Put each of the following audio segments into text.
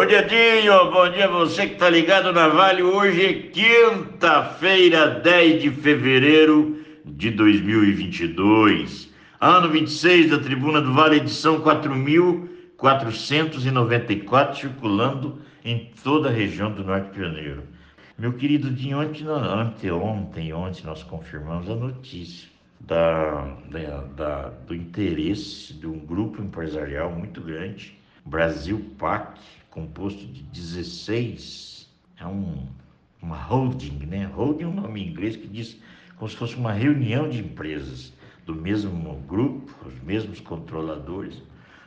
Bom dia, Dinho. Bom dia você que está ligado na Vale. Hoje é quinta-feira, 10 de fevereiro de 2022. Ano 26 da Tribuna do Vale, edição 4.494, circulando em toda a região do Norte Pioneiro. Meu querido Dinho, ontem, anteontem, ontem nós confirmamos a notícia da, da, da, do interesse de um grupo empresarial muito grande, Brasil PAC, composto de 16, é um, uma holding, né? Holding é um nome em inglês que diz como se fosse uma reunião de empresas do mesmo grupo, os mesmos controladores,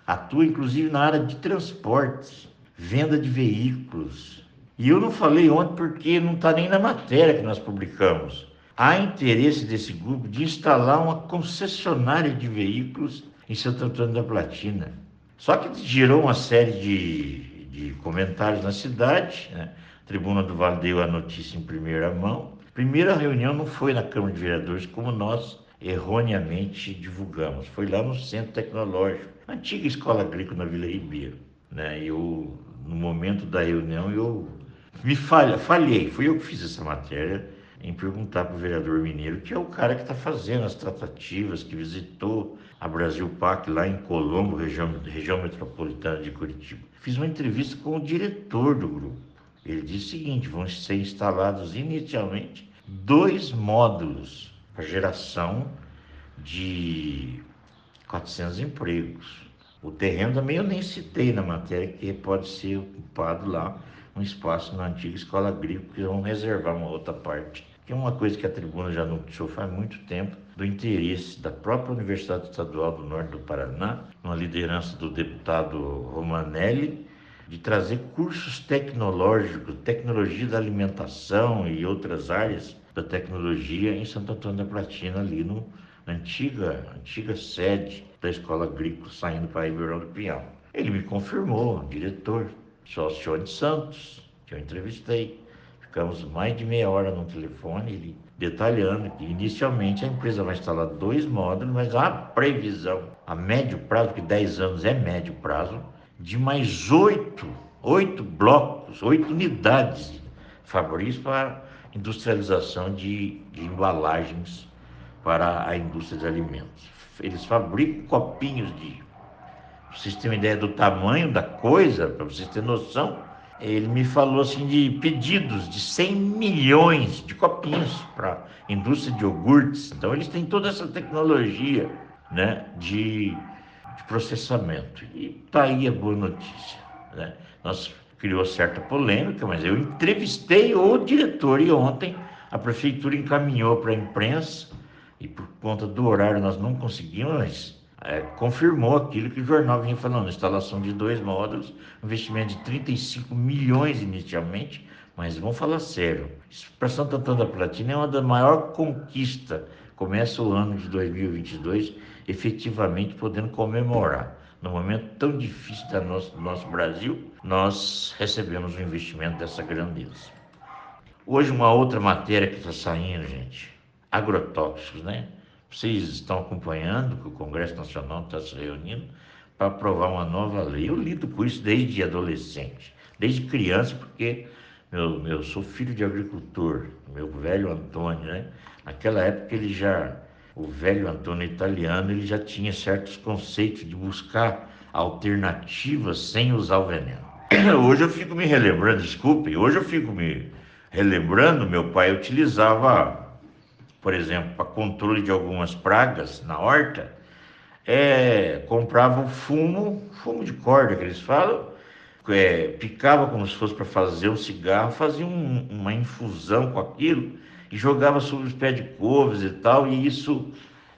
atua inclusive na área de transportes, venda de veículos. E eu não falei ontem porque não está nem na matéria que nós publicamos. Há interesse desse grupo de instalar uma concessionária de veículos em Santo Antônio da Platina. Só que gerou uma série de de comentários na cidade. Né? A Tribuna do Vale deu a notícia em primeira mão. Primeira reunião não foi na Câmara de Vereadores, como nós erroneamente divulgamos. Foi lá no Centro Tecnológico, antiga escola agrícola na Vila Ribeiro. Né? Eu, no momento da reunião, eu me falha, falhei. Fui eu que fiz essa matéria em perguntar para o vereador Mineiro, que é o cara que está fazendo as tratativas, que visitou a Brasil PAC lá em Colombo, região, região metropolitana de Curitiba. Fiz uma entrevista com o diretor do grupo. Ele disse o seguinte: vão ser instalados inicialmente dois módulos para geração de 400 empregos. O terreno também eu nem citei na matéria, que pode ser ocupado lá um espaço na antiga escola agrícola, que vão reservar uma outra parte que é uma coisa que a tribuna já noticiou faz muito tempo, do interesse da própria Universidade Estadual do Norte do Paraná, uma liderança do deputado Romanelli, de trazer cursos tecnológicos, tecnologia da alimentação e outras áreas da tecnologia em Santo Antônio da Platina, ali no antiga, antiga sede da Escola Agrícola, saindo para Ribeirão do Pinhal. Ele me confirmou, diretor, sócio Santos, que eu entrevistei. Ficamos mais de meia hora no telefone, ele detalhando que inicialmente a empresa vai instalar dois módulos, mas há previsão a médio prazo, que 10 anos é médio prazo, de mais oito, oito blocos, oito unidades Fabrício para industrialização de, de embalagens para a indústria de alimentos. Eles fabricam copinhos de. Vocês terem uma ideia do tamanho da coisa, para vocês terem noção, ele me falou assim de pedidos de 100 milhões de copinhos para indústria de iogurtes. Então eles têm toda essa tecnologia, né, de, de processamento. E tá aí a boa notícia, né? Nós criou certa polêmica, mas eu entrevistei o diretor e ontem a prefeitura encaminhou para a imprensa e por conta do horário nós não conseguimos, é, confirmou aquilo que o jornal vinha falando, instalação de dois módulos, investimento de 35 milhões inicialmente, mas vamos falar sério, para Santo Antônio da Platina é uma das maiores conquistas, começa o ano de 2022 efetivamente podendo comemorar. No momento tão difícil do nosso, do nosso Brasil, nós recebemos um investimento dessa grandeza. Hoje uma outra matéria que está saindo, gente, agrotóxicos, né? Vocês estão acompanhando que o Congresso Nacional está se reunindo para aprovar uma nova lei. Eu lido com isso desde adolescente, desde criança, porque meu, eu sou filho de agricultor, meu velho Antônio, né? Naquela época ele já, o velho Antônio italiano, ele já tinha certos conceitos de buscar alternativas sem usar o veneno. Hoje eu fico me relembrando, desculpe, hoje eu fico me relembrando, meu pai utilizava por exemplo, para controle de algumas pragas na horta, é, compravam fumo, fumo de corda que eles falam, é, picava como se fosse para fazer um cigarro, fazia um, uma infusão com aquilo e jogava sobre os pés de couves e tal, e isso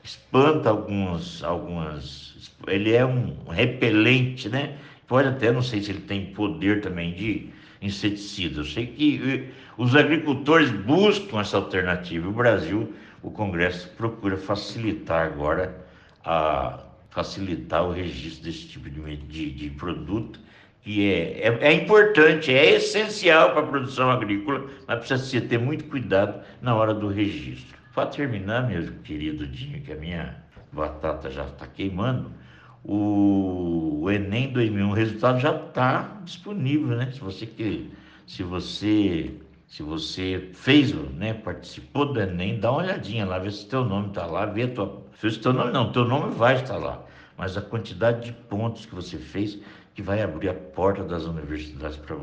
espanta algumas, algumas. Ele é um repelente, né? Pode até, não sei se ele tem poder também de inseticida. Eu sei que eh, os agricultores buscam essa alternativa. O Brasil, o Congresso procura facilitar agora a facilitar o registro desse tipo de, de, de produto que é, é, é, importante, é essencial para a produção agrícola, mas precisa ter muito cuidado na hora do registro. Para terminar, meu querido Dinho, que a minha batata já está queimando, o Enem 2001, o resultado já está disponível, né? Se você que, se você se você fez, né, participou do Enem, dá uma olhadinha lá, vê se teu nome está lá, vê tua, se teu nome não, teu nome vai estar lá, mas a quantidade de pontos que você fez que vai abrir a porta das universidades para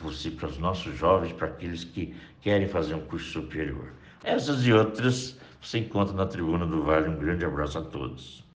você, para os nossos jovens, para aqueles que querem fazer um curso superior. Essas e outras você encontra na Tribuna do Vale. Um grande abraço a todos.